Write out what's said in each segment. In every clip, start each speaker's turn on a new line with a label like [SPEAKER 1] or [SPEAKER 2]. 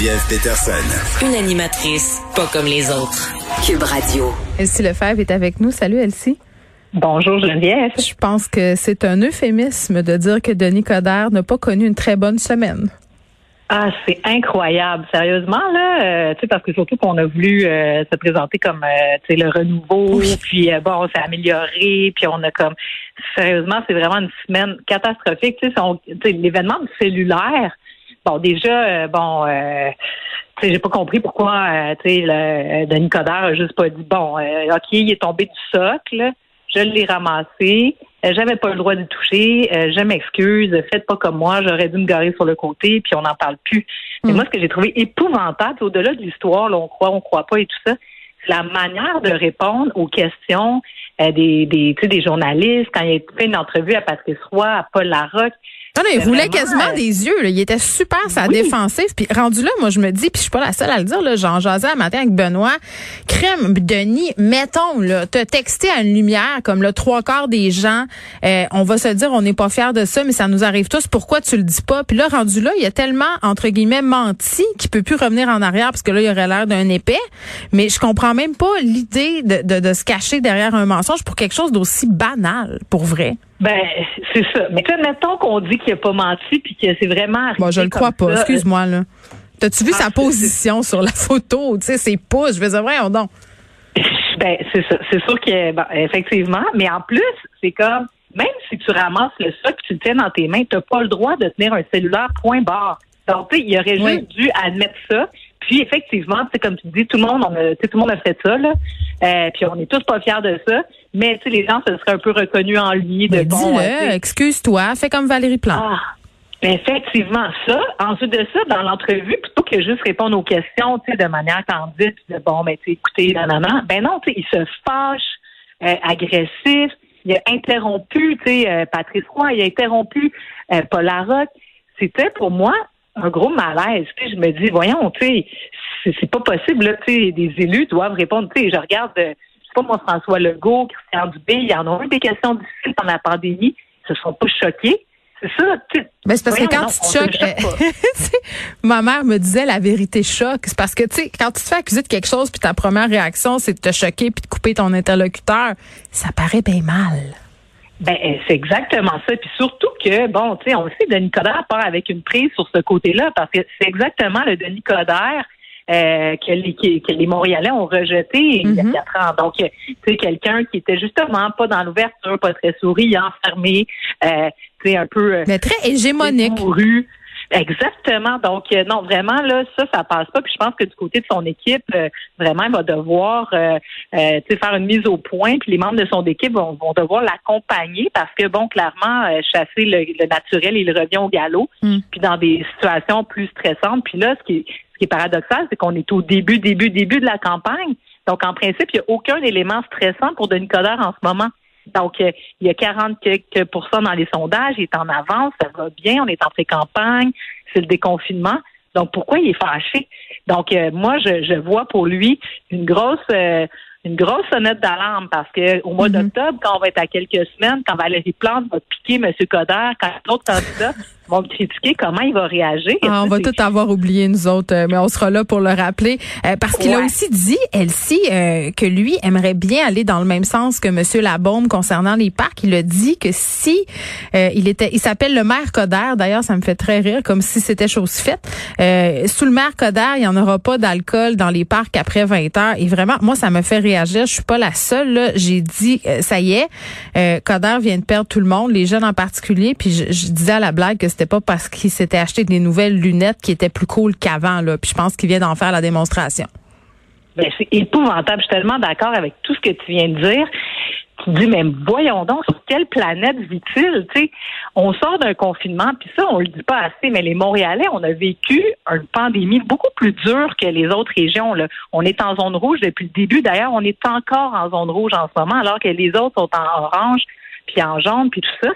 [SPEAKER 1] Geneviève Peterson.
[SPEAKER 2] Une animatrice pas comme les autres. Cube Radio.
[SPEAKER 3] Elsie Lefebvre est avec nous. Salut Elsie.
[SPEAKER 4] Bonjour Geneviève.
[SPEAKER 3] Je pense que c'est un euphémisme de dire que Denis Coderre n'a pas connu une très bonne semaine.
[SPEAKER 4] Ah, c'est incroyable, sérieusement là, euh, tu sais parce que surtout qu'on a voulu euh, se présenter comme euh, tu sais le renouveau, puis bon, on s'est amélioré, puis on a comme sérieusement, c'est vraiment une semaine catastrophique, tu sais, l'événement du cellulaire. Bon, déjà, bon, tu sais, j'ai pas compris pourquoi, tu sais, Denis Coderre a juste pas dit bon, ok, il est tombé du socle, je l'ai ramassé. Euh, j'avais pas le droit de toucher. Euh, je m'excuse. Faites pas comme moi. J'aurais dû me garer sur le côté, puis on n'en parle plus. Mais mm. moi, ce que j'ai trouvé épouvantable, au-delà de l'histoire, là, on croit, on croit pas et tout ça, c'est la manière de répondre aux questions euh, des, des, des journalistes. Quand il a fait une entrevue à Patrice Roy, à Paul Larocque,
[SPEAKER 3] non, non, il roulait quasiment euh, des yeux. Là. Il était super sa défensive. Puis rendu là, moi je me dis, puis je suis pas la seule à le dire. Là, j'en jasais un matin avec Benoît. Crème, Denis, mettons là, te texter à une lumière comme le trois quarts des gens. Euh, on va se dire, on n'est pas fier de ça, mais ça nous arrive tous. Pourquoi tu le dis pas? Puis là, rendu là, il y a tellement entre guillemets menti qu'il peut plus revenir en arrière parce que là, il aurait l'air d'un épais. Mais je comprends même pas l'idée de, de, de se cacher derrière un mensonge pour quelque chose d'aussi banal, pour vrai.
[SPEAKER 4] Ben, c'est ça. Mais tu mettons qu'on dit qu'il n'a pas menti puis que c'est vraiment.
[SPEAKER 3] Bon, je le crois pas. Excuse-moi, là. T'as-tu vu ah, sa position sur la photo? Tu sais, ses pouces. Je vais dire, on donc.
[SPEAKER 4] Ben, c'est ça. C'est sûr que, ben, effectivement. Mais en plus, c'est comme, même si tu ramasses le sac que tu le tiens dans tes mains, tu n'as pas le droit de tenir un cellulaire point barre. Donc, tu sais, il aurait juste dû admettre ça. Puis effectivement, c'est comme tu dis, tout le monde, on a, tout le monde a fait ça, là. Euh, puis on est tous pas fiers de ça. Mais tu sais, les gens se seraient un peu reconnus en lui de
[SPEAKER 3] bon. excuse-toi, fais comme Valérie Plante.
[SPEAKER 4] Ah, ben, effectivement, ça. Ensuite de ça, dans l'entrevue, plutôt que juste répondre aux questions, tu sais, de manière candide, de bon, ben, tu écoutez, non, ben non, tu sais, il se fâche, euh, agressif. Il a interrompu, tu sais, euh, Patrice Roy, il a interrompu euh, Paul Larocque. C'était pour moi un gros malaise. Je me dis, voyons, tu sais, c'est pas possible, là, tu sais, des élus doivent répondre. Je regarde, euh, je sais pas moi, François Legault, Christian Dubé, il y en a eu des questions difficiles pendant la pandémie, ils se sont pas choqués. C'est ça,
[SPEAKER 3] ben c'est parce que quand tu te choques, euh, ma mère me disait la vérité choque. C'est parce que, tu sais, quand tu te fais accuser de quelque chose puis ta première réaction, c'est de te choquer puis de couper ton interlocuteur, ça paraît bien mal.
[SPEAKER 4] Ben, c'est exactement ça. Puis surtout que, bon, tu sais, on sait que Denis Coderre part avec une prise sur ce côté-là parce que c'est exactement le Denis Coderre euh, que, les, que les Montréalais ont rejeté il y a mm-hmm. quatre ans. Donc, c'est quelqu'un qui était justement pas dans l'ouverture, pas très souriant, fermé, euh, tu sais, un peu...
[SPEAKER 3] Euh, Mais très hégémonique.
[SPEAKER 4] Exactement. Donc, euh, non, vraiment, là, ça, ça passe pas. Puis je pense que du côté de son équipe, euh, vraiment, il va devoir euh, euh faire une mise au point. Puis les membres de son équipe vont, vont devoir l'accompagner parce que, bon, clairement, chasser le, naturel, il revient au galop. Mm. Puis dans des situations plus stressantes. Puis là, ce qui est, ce qui est paradoxal, c'est qu'on est au début, début, début de la campagne. Donc, en principe, il n'y a aucun élément stressant pour Denis Coderre en ce moment. Donc, euh, il y a 40 quelques pourcents dans les sondages, il est en avance, ça va bien, on est en pré-campagne, c'est le déconfinement. Donc, pourquoi il est fâché? Donc, euh, moi, je, je, vois pour lui une grosse euh, une grosse sonnette d'alarme parce que au mois mm-hmm. d'octobre, quand on va être à quelques semaines, quand Valérie Plante va piquer M. Coder, quand d'autres candidats vont critiquer comment il va réagir.
[SPEAKER 3] Ah, on va tout avoir oublié, nous autres, euh, mais on sera là pour le rappeler. Euh, parce qu'il a aussi dit, Elsie, euh, que lui aimerait bien aller dans le même sens que M. Labaume concernant les parcs. Il a dit que si il était, il s'appelle le maire Coder, d'ailleurs, ça me fait très rire, comme si c'était chose faite. sous le maire Coder, il n'y en aura pas d'alcool dans les parcs après 20 heures. Et vraiment, moi, ça me fait réagir. Je suis pas la seule. J'ai dit, ça y est, Coder vient de perdre tout le monde, les jeunes en particulier. Puis je, je disais à la blague que c'était pas parce qu'il s'était acheté des nouvelles lunettes qui étaient plus cool qu'avant là. Puis je pense qu'il vient d'en faire la démonstration.
[SPEAKER 4] Ben, c'est épouvantable. Je suis tellement d'accord avec tout ce que tu viens de dire. Tu dis, mais voyons donc, sur quelle planète vit-il? Tu on sort d'un confinement, puis ça, on le dit pas assez, mais les Montréalais, on a vécu une pandémie beaucoup plus dure que les autres régions. Là. On est en zone rouge depuis le début. D'ailleurs, on est encore en zone rouge en ce moment, alors que les autres sont en orange, puis en jaune, puis tout ça.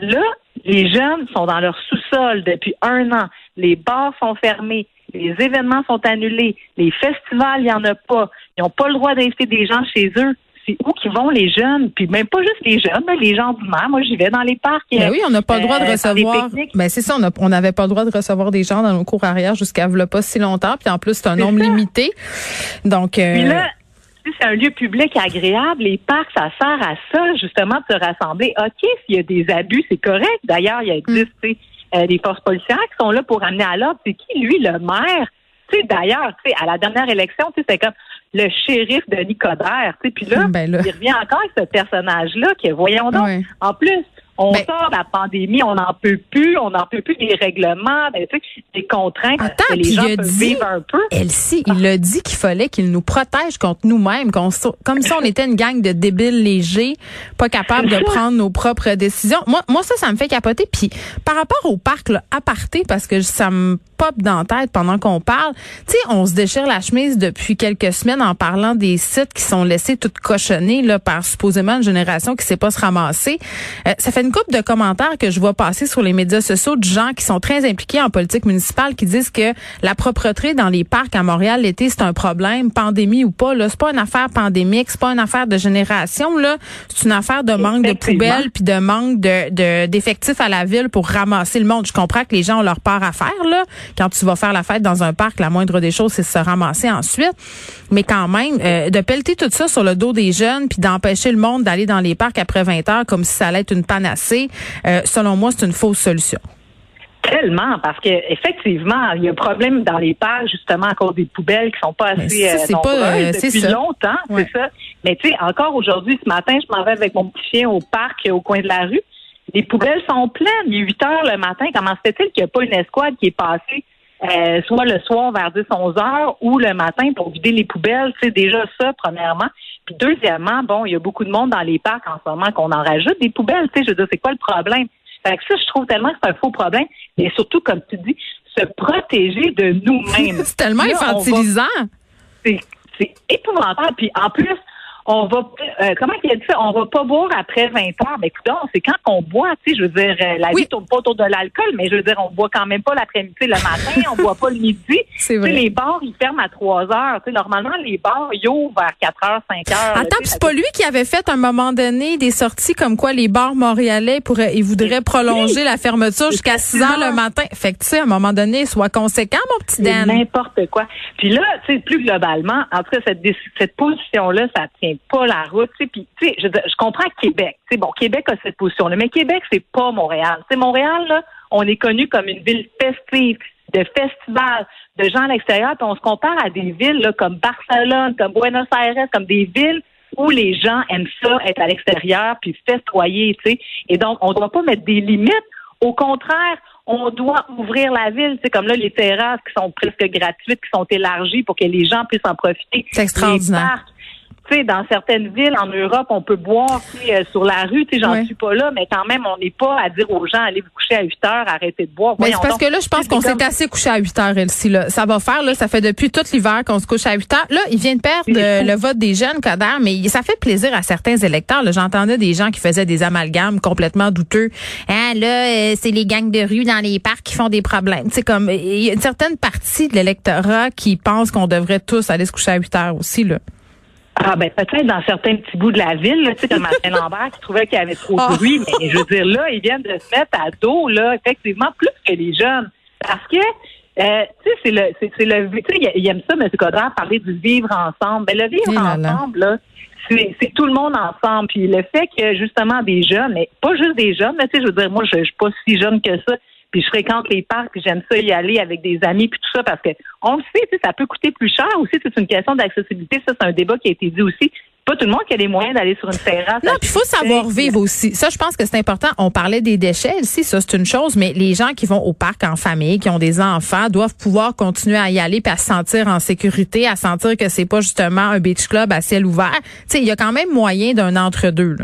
[SPEAKER 4] Là, les jeunes sont dans leur sous-sol depuis un an. Les bars sont fermés. Les événements sont annulés. Les festivals, il n'y en a pas. Ils n'ont pas le droit d'inviter des gens chez eux. C'est où qu'ils vont les jeunes? Puis même pas juste les jeunes, mais les gens du maire. Moi, j'y vais dans les parcs.
[SPEAKER 3] Ben oui, on n'a pas le droit de euh, recevoir. Ben c'est ça, on n'avait pas le droit de recevoir des gens dans nos cours arrière jusqu'à pas si longtemps. Puis en plus, c'est un nombre limité. Donc.
[SPEAKER 4] Euh, Puis là, c'est un lieu public agréable, les parcs, ça sert à ça, justement, de se rassembler. OK, s'il y a des abus, c'est correct. D'ailleurs, il existe mm. euh, des forces policières qui sont là pour amener à l'ordre. C'est qui, lui, le maire? Tu sais, d'ailleurs, tu sais, à la dernière élection, tu sais, c'est comme le shérif de Nicodère, tu sais, puis là, ben il revient encore avec ce personnage-là que, voyons donc, en plus, on ben- sort de la pandémie, on n'en peut plus, on n'en peut plus des règlements, ben, des contraintes
[SPEAKER 3] Attends,
[SPEAKER 4] que les gens peuvent vivre un peu.
[SPEAKER 3] Elsie, il a dit qu'il fallait qu'il nous protège contre nous-mêmes, comme si on était une gang de débiles légers, pas capables de prendre nos propres décisions. Moi, moi ça, ça me fait capoter. Puis par rapport au parc, là, aparté, parce que ça me pop dans la tête pendant qu'on parle. Tu sais, on se déchire la chemise depuis quelques semaines en parlant des sites qui sont laissés toutes cochonnés là par supposément une génération qui sait pas se ramasser. Euh, ça fait une couple de commentaires que je vois passer sur les médias sociaux de gens qui sont très impliqués en politique municipale qui disent que la propreté dans les parcs à Montréal l'été c'est un problème, pandémie ou pas là, c'est pas une affaire pandémique, c'est pas une affaire de génération là, c'est une affaire de manque de poubelles puis de manque de d'effectifs à la ville pour ramasser le monde. Je comprends que les gens ont leur part à faire là, quand tu vas faire la fête dans un parc, la moindre des choses, c'est se ramasser ensuite. Mais quand même, euh, de pelleter tout ça sur le dos des jeunes, puis d'empêcher le monde d'aller dans les parcs après 20 heures comme si ça allait être une panacée, euh, selon moi, c'est une fausse solution.
[SPEAKER 4] Tellement, parce que effectivement, il y a un problème dans les parcs justement à cause des poubelles qui sont pas assez euh, nombreuses depuis longtemps, c'est ça. Mais tu sais, encore aujourd'hui, ce matin, je m'en vais avec mon petit chien au parc au coin de la rue. Les poubelles sont pleines. Il est 8 heures le matin. Comment se fait-il qu'il n'y a pas une escouade qui est passée? Euh, soit le soir vers 10-11 heures ou le matin pour vider les poubelles? C'est déjà ça, premièrement. Puis deuxièmement, bon, il y a beaucoup de monde dans les parcs en ce moment qu'on en rajoute des poubelles. Tu sais, je veux dire, c'est quoi le problème? Fait que ça, je trouve tellement que c'est un faux problème. Mais surtout, comme tu dis, se protéger de nous-mêmes.
[SPEAKER 3] c'est tellement infantilisant.
[SPEAKER 4] C'est épouvantable. Puis en plus, on va euh, comment il a dit ça? On va pas boire après 20 heures. Mais écoute, c'est quand on boit, tu sais, je veux dire, euh, la vie tourne pas autour de l'alcool, mais je veux dire, on boit quand même pas l'après-midi, le matin, on boit pas le midi.
[SPEAKER 3] C'est vrai.
[SPEAKER 4] les bars, ils ferment à 3 heures. Tu sais, normalement, les bars, ils ouvrent vers 4 heures, 5 heures.
[SPEAKER 3] Attends, c'est pas lui qui avait fait à un moment donné des sorties comme quoi les bars montréalais pourraient, ils voudraient prolonger la fermeture jusqu'à 6 heures le matin. Fait que, tu sais, à un moment donné, soit conséquent, mon petit Dan.
[SPEAKER 4] N'importe quoi. Puis là, tu sais, plus globalement, en tout cas, cette, cette position-là, ça tient pas la route puis, tu sais, je, je, comprends Québec. Tu bon, Québec a cette position-là, mais Québec, c'est pas Montréal. Tu Montréal, là, on est connu comme une ville festive, de festivals, de gens à l'extérieur, puis on se compare à des villes là, comme Barcelone, comme Buenos Aires, comme des villes où les gens aiment ça, être à l'extérieur, puis festoyer, tu sais. Et donc, on ne doit pas mettre des limites. Au contraire, on doit ouvrir la ville. C'est comme là, les terrasses qui sont presque gratuites, qui sont élargies pour que les gens puissent en profiter.
[SPEAKER 3] C'est extraordinaire
[SPEAKER 4] dans certaines villes en Europe, on peut boire euh, sur la rue. Tu sais, j'en suis pas là, mais quand même, on n'est pas à dire aux gens allez vous coucher à 8 heures, arrêtez de boire.
[SPEAKER 3] Mais c'est parce que là, je pense qu'on s'est assez couché à 8 heures, Elsie. Là. Ça va faire, là, ça fait depuis tout l'hiver qu'on se couche à 8 heures. Là, il vient de perdre le vote des jeunes, Coder, mais ça fait plaisir à certains électeurs. J'entendais des gens qui faisaient des amalgames complètement douteux. Hein, là, euh, c'est les gangs de rue dans les parcs qui font des problèmes. C'est comme il y a une certaine partie de l'électorat qui pense qu'on devrait tous aller se coucher à 8 heures aussi, là.
[SPEAKER 4] Ah ben peut-être dans certains petits bouts de la ville, tu sais, comme Martin Lambert qui trouvait qu'il y avait trop de ah. bruit, mais je veux dire là, ils viennent de se mettre à dos, là, effectivement, plus que les jeunes. Parce que euh, tu sais, c'est le, c'est, le, tu sais, il aime ça, M. Godard, parler du vivre ensemble. Mais le vivre ensemble, là, c'est, c'est tout le monde ensemble. Puis le fait que justement des jeunes, mais pas juste des jeunes, mais tu sais, je veux dire, moi, je, je suis pas si jeune que ça puis je fréquente les parcs, puis j'aime ça y aller avec des amis, puis tout ça, parce que on le sait, ça peut coûter plus cher aussi, c'est une question d'accessibilité, ça c'est un débat qui a été dit aussi. pas tout le monde qui a les moyens d'aller sur une terrasse.
[SPEAKER 3] Non, puis il faut savoir vivre aussi. Ça, je pense que c'est important. On parlait des déchets ici, ça c'est une chose, mais les gens qui vont au parc en famille, qui ont des enfants, doivent pouvoir continuer à y aller puis à se sentir en sécurité, à sentir que c'est pas justement un beach club à ciel ouvert. Tu sais, il y a quand même moyen d'un entre-deux.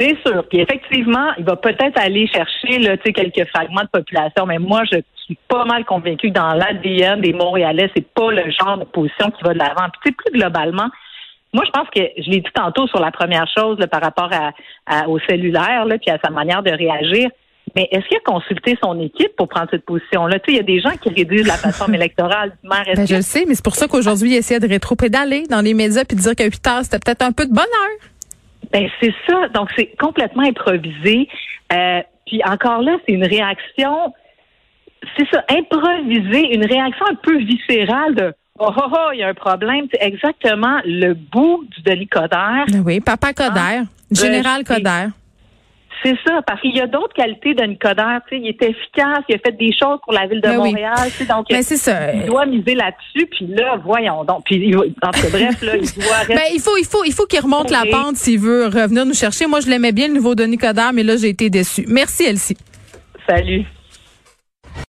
[SPEAKER 4] C'est sûr. Puis effectivement, il va peut-être aller chercher là, quelques fragments de population, mais moi, je suis pas mal convaincue que dans l'ADN des Montréalais, c'est pas le genre de position qui va de l'avant. Puis plus globalement, moi, je pense que je l'ai dit tantôt sur la première chose par rapport à, au cellulaire, là, puis à sa manière de réagir. Mais est-ce qu'il a consulté son équipe pour prendre cette position-là? Tu sais, il y a des gens qui réduisent la plateforme électorale du maire.
[SPEAKER 3] Ben, je le sais, mais c'est pour ça qu'aujourd'hui, il essaie de rétro-pédaler dans les médias puis de dire qu'à 8 heures, c'était peut-être un peu de bonheur.
[SPEAKER 4] Ben, c'est ça. Donc, c'est complètement improvisé. Euh, puis encore là, c'est une réaction, c'est ça, improvisé, une réaction un peu viscérale de Oh, oh, oh, il y a un problème. C'est exactement le bout du Denis Coderre.
[SPEAKER 3] Oui, Papa Coderre, ah, Général Coderre.
[SPEAKER 4] C'est ça, parce qu'il y a d'autres qualités de Nicodère. Il est efficace, il a fait des choses pour la ville de ben Montréal. Donc,
[SPEAKER 3] ben, ça.
[SPEAKER 4] il doit miser là-dessus. Puis là, voyons donc. Puis, en bref, là, il doit
[SPEAKER 3] ben, il faut, il faut, il faut qu'il remonte la pente s'il veut revenir nous chercher. Moi, je l'aimais bien, le nouveau Denis Coderre, mais là, j'ai été déçue. Merci, Elsie.
[SPEAKER 4] Salut.